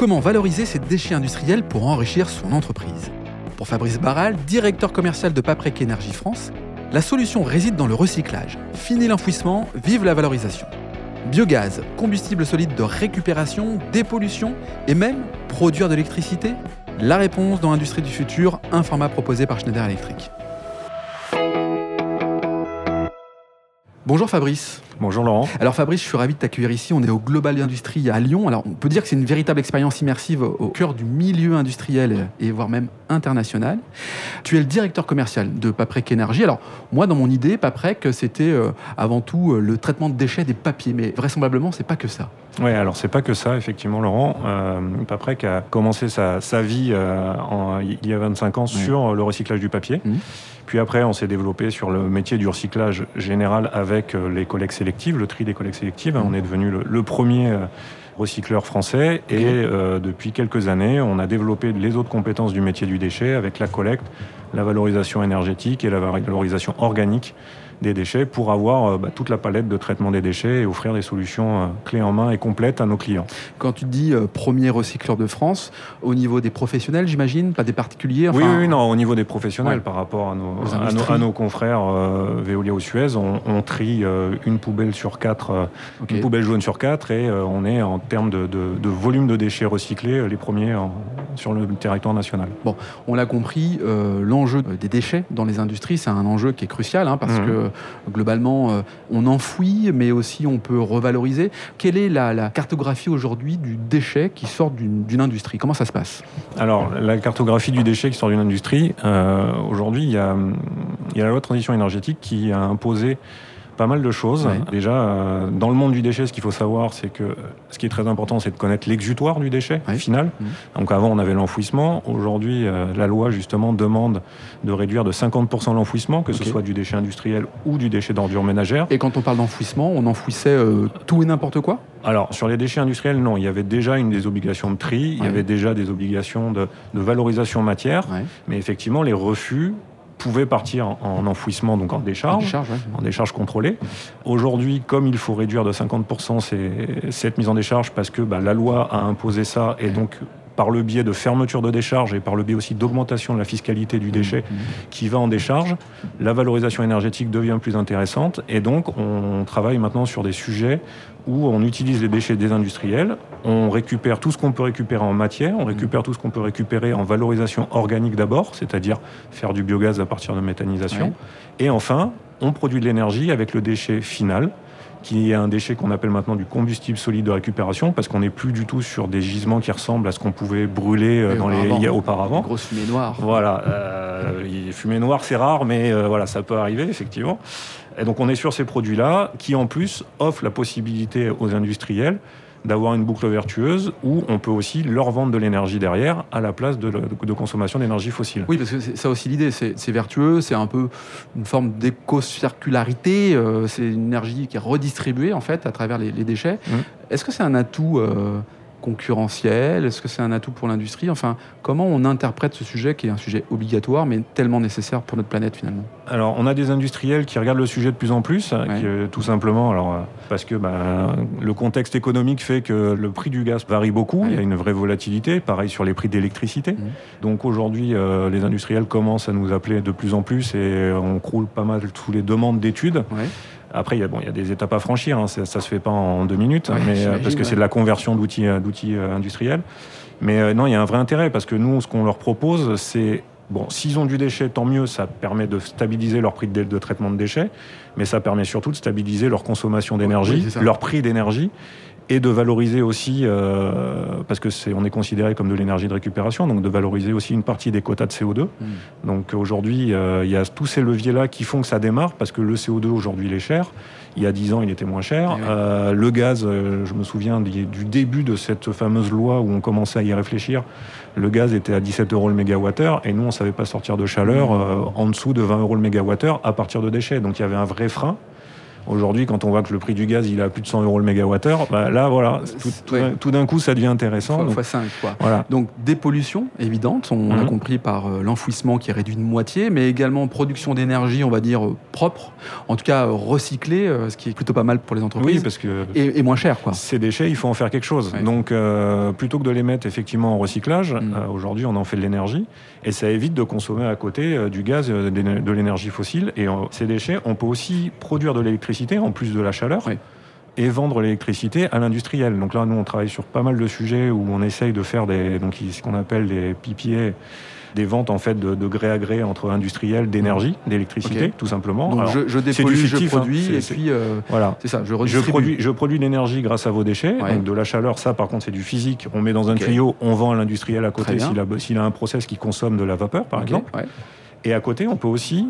Comment valoriser ces déchets industriels pour enrichir son entreprise Pour Fabrice Barral, directeur commercial de Paprec Énergie France, la solution réside dans le recyclage. Fini l'enfouissement, vive la valorisation. Biogaz, combustible solide de récupération, dépollution et même produire de l'électricité? La réponse dans l'industrie du futur, un format proposé par Schneider Electric. Bonjour Fabrice. Bonjour Laurent. Alors Fabrice, je suis ravi de t'accueillir ici. On est au Global Industrie à Lyon. Alors on peut dire que c'est une véritable expérience immersive au cœur du milieu industriel et voire même international. Tu es le directeur commercial de Paprec Énergie. Alors moi, dans mon idée, Paprec, c'était euh, avant tout euh, le traitement de déchets des papiers, mais vraisemblablement, c'est pas que ça. Oui, alors c'est pas que ça, effectivement, Laurent. Euh, Paprec a commencé sa, vie euh, il y a 25 ans sur le recyclage du papier. Mmh. Puis après, on s'est développé sur le métier du recyclage général avec les collectes sélectives, le tri des collectes sélectives. Mmh. On est devenu le, premier euh, recycleur français et euh, depuis quelques années, on a développé les autres compétences du métier du déchet avec la collecte, la valorisation énergétique et la valorisation organique des déchets pour avoir euh, bah, toute la palette de traitement des déchets et offrir des solutions euh, clés en main et complètes à nos clients. Quand tu dis euh, premier recycleur de France, au niveau des professionnels, j'imagine, pas des particuliers oui, oui, non, au niveau des professionnels, par rapport à nos, à nos, confrères Veolia ou Suez, on, trie une poubelle sur quatre, une poubelle jaune sur quatre, et on est en termes de, de, volume de déchets recyclés les premiers sur le territoire national. Bon, on l'a compris, l'enjeu des déchets dans les industries, c'est un enjeu qui est crucial, hein, parce mmh. que globalement, euh, on enfouit, mais aussi on peut revaloriser. Quelle est la, cartographie aujourd'hui du déchet qui sort d'une industrie? Comment ça se passe? Alors, la cartographie du déchet qui sort d'une industrie, euh, aujourd'hui, il y y a la loi transition énergétique qui a imposé pas mal de choses. Déjà, euh, dans le monde du déchet, ce qu'il faut savoir, c'est que ce qui est très important, c'est de connaître l'exutoire du déchet final. Mmh. Donc avant, on avait l'enfouissement. Aujourd'hui, euh, la loi, justement, demande de réduire de 50% l'enfouissement, que ce soit du déchet industriel ou du déchet d'ordure ménagère. Et quand on parle d'enfouissement, on enfouissait euh, tout et n'importe quoi? Alors, sur les déchets industriels, non. Il y avait déjà une des obligations de tri, il y avait déjà des obligations de, valorisation matière, mais effectivement, les refus pouvait partir en enfouissement, donc en décharge, en décharge, contrôlée. Aujourd'hui, comme il faut réduire de 50% cette mise en décharge, parce que bah, la loi a imposé ça, et donc par le biais de fermeture de décharge et par le biais aussi d'augmentation de la fiscalité du déchet mmh, mmh. qui va en décharge, la valorisation énergétique devient plus intéressante et donc on travaille maintenant sur des sujets où on utilise les déchets des industriels, on récupère tout ce qu'on peut récupérer en matière, on récupère tout ce qu'on peut récupérer en valorisation organique d'abord, c'est-à-dire faire du biogaz à partir de méthanisation, et enfin on produit de l'énergie avec le déchet final qui est un déchet qu'on appelle maintenant du combustible solide de récupération, parce qu'on n'est plus du tout sur des gisements qui ressemblent à ce qu'on pouvait brûler euh, dans les auparavant. grosse fumée noire. Voilà, euh, fumée noire c'est rare, mais euh, voilà, ça peut arriver effectivement. Et donc on est sur ces produits-là qui en plus offrent la possibilité aux industriels d'avoir une boucle vertueuse où on peut aussi leur vendre de l'énergie derrière à la place de, consommation d'énergie fossile. Oui, parce que c'est ça aussi l'idée, c'est vertueux, c'est un peu une forme d'éco-circularité, euh, c'est une énergie qui est redistribuée en fait à travers les, déchets. Mmh. Est-ce que c'est un atout euh, concurrentiel? Est-ce que c'est un atout pour l'industrie? Enfin, comment on interprète ce sujet qui est un sujet obligatoire mais tellement nécessaire pour notre planète finalement? Alors, on a des industriels qui regardent le sujet de plus en plus, tout simplement, alors, euh, parce que bah, le contexte économique fait que le prix du gaz varie beaucoup, il y a une vraie volatilité, pareil sur les prix d'électricité. Mmh. Donc aujourd'hui, euh, les industriels commencent à nous appeler de plus en plus et on croule pas mal tous les demandes d'études. Après, il y, a, bon, il y a des étapes à franchir, hein. ça, ne se fait pas en deux minutes, mais, euh, parce que c'est de la conversion d'outils, euh, d'outils euh, industriels. Mais non, il y a un vrai intérêt, parce que nous, ce qu'on leur propose, c'est Bon, s'ils ont du déchet, tant mieux, ça permet de stabiliser leur prix de, de, traitement de déchets, mais ça permet surtout de stabiliser leur consommation d'énergie, leur prix d'énergie, et de valoriser aussi, euh, parce que c'est, on est considéré comme de l'énergie de récupération, donc de valoriser aussi une partie des quotas de CO2. Hmm. Donc aujourd'hui, euh, il y a tous ces leviers-là qui font que ça démarre, parce que le CO2 aujourd'hui il est cher. Il y a 10 ans, il était moins cher. Eh euh, le gaz, je me souviens du début de cette fameuse loi où on commençait à y réfléchir. Le gaz était à 17 euros le mégawattheure et nous, on ne savait pas sortir de chaleur hmm. en dessous de 20 euros le mégawattheure à partir de déchets. Donc il y avait un vrai frein. Aujourd'hui, quand on voit que le prix du gaz il est à plus de 100 euros le mégawattheure, bah là voilà, tout, d'un coup ça devient intéressant. Fois, 5 quoi. Voilà. Donc dépollution évidente, on, a mhm. compris par euh, l'enfouissement qui est réduit de moitié, mais également production d'énergie, on va dire euh, propre, en tout cas recyclée, ce qui est plutôt pas mal pour les entreprises. Oui, parce que et, moins cher quoi. Ces déchets, il faut en faire quelque chose. Donc plutôt que de les mettre effectivement en recyclage, mhm. aujourd'hui on en fait de l'énergie et ça évite de consommer à côté du gaz, de l'énergie fossile. Et ces déchets, on peut aussi produire de l'électricité en plus de la chaleur. et vendre l'électricité à l'industriel. Donc là, nous, on travaille sur pas mal de sujets où on essaye de faire des, donc, ce qu'on appelle des PPA, des ventes en fait de, gré à gré entre industriels d'énergie, d'électricité, tout simplement. Donc je, je dépolue, je hein. produis, et puis euh, voilà. c'est ça, je Je produis, je produis l'énergie grâce à vos déchets. Donc de la chaleur, ça par contre c'est du physique. On met dans un tuyau, on vend à l'industriel à côté s'il a, s'il a, un process qui consomme de la vapeur, par exemple. Et à côté, on peut aussi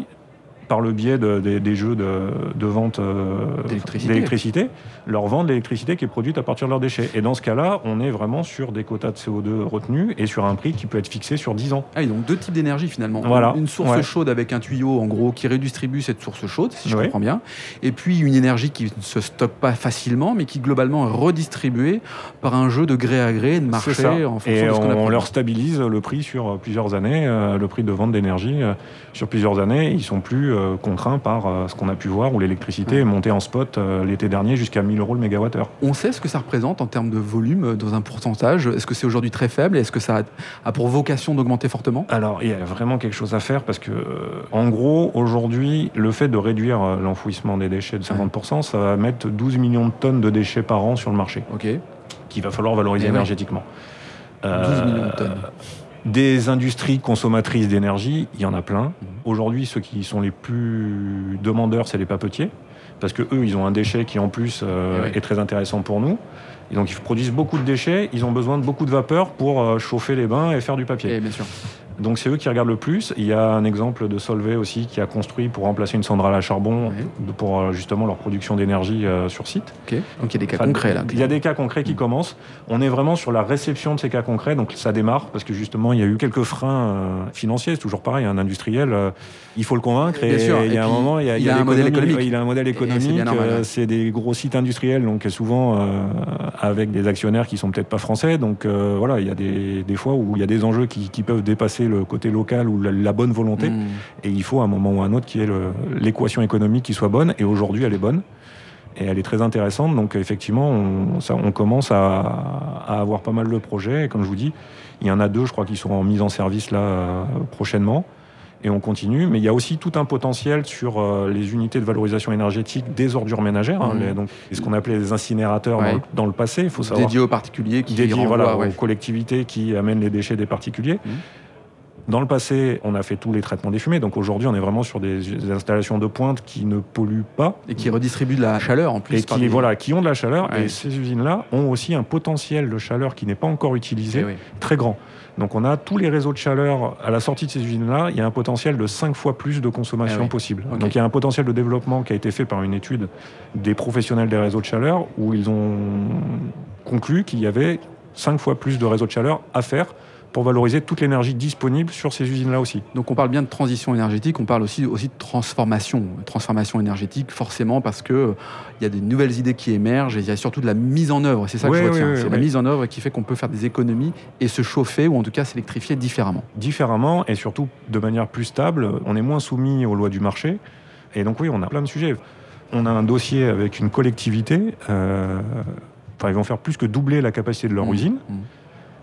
par le biais des jeux de, vente euh, d'électricité, leur vendre l'électricité qui est produite à partir de leurs déchets. Et dans ce cas-là, on est vraiment sur des quotas de CO2 retenus et sur un prix qui peut être fixé sur 10 ans. Ah, donc deux types d'énergie finalement. Voilà. Une source chaude avec un tuyau en gros qui redistribue cette source chaude, si je comprends bien. Et puis une énergie qui ne se stocke pas facilement, mais qui globalement est redistribuée par un jeu de gré à gré, de marché en fonction et de ce qu'on on, on leur stabilise le prix sur plusieurs années, euh, le prix de vente d'énergie euh, sur plusieurs années. Ils sont plus contraint par euh, ce qu'on a pu voir où l'électricité est montée en spot euh, l'été dernier jusqu'à 1000 euros le mégawattheure. On sait ce que ça représente en termes de volume dans un pourcentage. Est-ce que c'est aujourd'hui très faible? Et est-ce que ça a pour vocation d'augmenter fortement? Alors, il y a vraiment quelque chose à faire parce que, en gros, aujourd'hui, le fait de réduire l'enfouissement des déchets de 50%, ça va mettre 12 millions de tonnes de déchets par an sur le marché. OK. Qu'il va falloir valoriser eh énergétiquement. 12 millions de tonnes. Des industries consommatrices d'énergie, il y en a plein. Mhm. Aujourd'hui, ceux qui sont les plus demandeurs, c'est les papetiers, parce que eux, ils ont un déchet qui en plus euh, est très intéressant pour nous. Et donc ils produisent beaucoup de déchets, ils ont besoin de beaucoup de vapeur pour euh, chauffer les bains et faire du papier. Et bien sûr. Donc c'est eux qui regardent le plus. Il y a un exemple de Solvay aussi qui a construit pour remplacer une centrale à charbon pour euh, justement leur production d'énergie euh, sur site. Donc il y a des cas concrets là. Il y a des cas concrets qui mm. commencent. On est vraiment sur la réception de ces cas concrets. Donc ça démarre parce que justement il y a eu quelques freins euh, financiers. C'est toujours pareil. Un industriel, il faut le convaincre. Et, il y a un moment, il y a, un modèle économique. Il a un modèle économique. C'est des gros sites industriels, donc souvent avec des actionnaires qui sont peut-être pas français. Donc voilà, il y a des, des, fois où il y a des enjeux qui, qui peuvent dépasser le côté local ou la, bonne volonté. Mm. Et il faut à un moment ou à un autre qu'il y ait l'équation économique qui soit bonne. Et aujourd'hui, elle est bonne. Et elle est très intéressante. Donc effectivement, on, ça, on commence à, avoir pas mal de projets. Et comme je vous dis, il y en a deux, je crois, qui sont en mise en service là euh, prochainement. Et on continue. Mais il y a aussi tout un potentiel sur euh, les unités de valorisation énergétique des ordures ménagères, hein, mm. donc, ce qu'on appelait les incinérateurs dans, le, passé. Il faut savoir. Dédiés aux particuliers qui dédiés, voilà, aux collectivités qui amènent les déchets des particuliers. Mm. Dans le passé, on a fait tous les traitements des fumées, donc aujourd'hui, on est vraiment sur des, installations de pointe qui ne polluent pas. Et qui redistribuent de la chaleur en plus. Et qui, voilà, qui ont de la chaleur. Et ces usines-là ont aussi un potentiel de chaleur qui n'est pas encore utilisé, eh très grand. Donc on a tous les réseaux de chaleur à la sortie de ces usines-là, il y a un potentiel de 5 fois plus de consommation eh possible. Donc il y a un potentiel de développement qui a été fait par une étude des professionnels des réseaux de chaleur où ils ont conclu qu'il y avait 5 fois plus de réseaux de chaleur à faire pour valoriser toute l'énergie disponible sur ces usines-là aussi. Donc on parle bien de transition énergétique, on parle aussi, aussi de transformation, transformation énergétique forcément parce que euh, y a des nouvelles idées qui émergent et il y a surtout de la mise en œuvre. C'est ça que je retiens. c'est la mise en œuvre qui fait qu'on peut faire des économies et se chauffer ou en tout cas s'électrifier différemment. Différemment et surtout de manière plus stable. On est moins soumis aux lois du marché. Et donc oui, on a plein de sujets. On a un dossier avec une collectivité. Euh, enfin, ils vont faire plus que doubler la capacité de leur mmh. usine. Mmh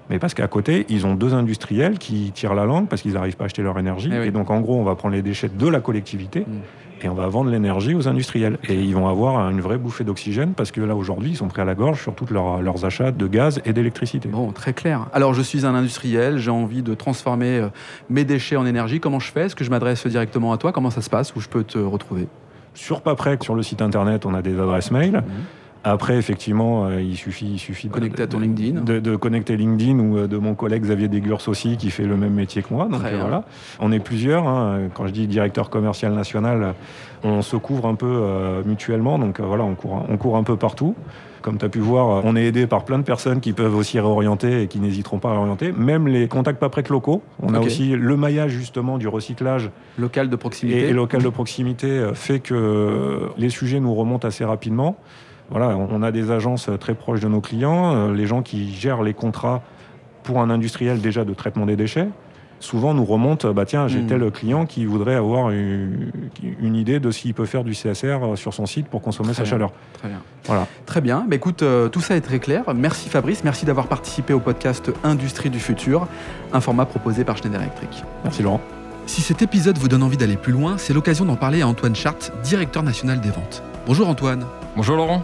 mais parce qu'à côté, ils ont deux industriels qui tirent la langue parce qu'ils n'arrivent pas à acheter leur énergie. Eh et, donc, en gros, on va prendre les déchets de la collectivité mm. et on va vendre l'énergie aux industriels. Et ils vont avoir une vraie bouffée d'oxygène parce que là, aujourd'hui, ils sont pris à la gorge sur tous leurs achats de gaz et d'électricité. Bon, très clair. Alors, je suis un industriel, j'ai envie de transformer euh, mes déchets en énergie. Comment je fais? Est-ce que je m'adresse directement à toi? Comment ça se passe? Où je peux te retrouver? Sur Paprec, sur le site internet, on a des adresses mail. Mm Après, effectivement, il suffit, il suffit connecter de, à ton LinkedIn. De, connecter LinkedIn ou de mon collègue Xavier Desgurs aussi, qui fait le même métier que moi. Donc voilà, on est plusieurs. Hein. Quand je dis directeur commercial national, on se couvre un peu mutuellement. Donc voilà, on court, on court un peu partout. Comme tu as pu voir, on est aidé par plein de personnes qui peuvent aussi réorienter et qui n'hésiteront pas à réorienter. Même les contacts pas près locaux. On a aussi le maillage justement du recyclage. Local de proximité. Et, local de proximité euh, fait que les sujets nous remontent assez rapidement. Voilà, on a des agences très proches de nos clients, euh, les gens qui gèrent les contrats pour un industriel déjà de traitement des déchets souvent nous remonte, bah tiens, j'ai hmm. tel client qui voudrait avoir une, idée de s'il peut faire du CSR sur son site pour consommer sa chaleur. Très bien. Voilà. Très bien. Bah, écoute, euh, tout ça est très clair. Merci Fabrice, merci d'avoir participé au podcast Industrie du futur, un format proposé par Schneider Electric. Merci Laurent. Si cet épisode vous donne envie d'aller plus loin, c'est l'occasion d'en parler à Antoine Chart, directeur national des ventes. Bonjour Antoine. Bonjour Laurent.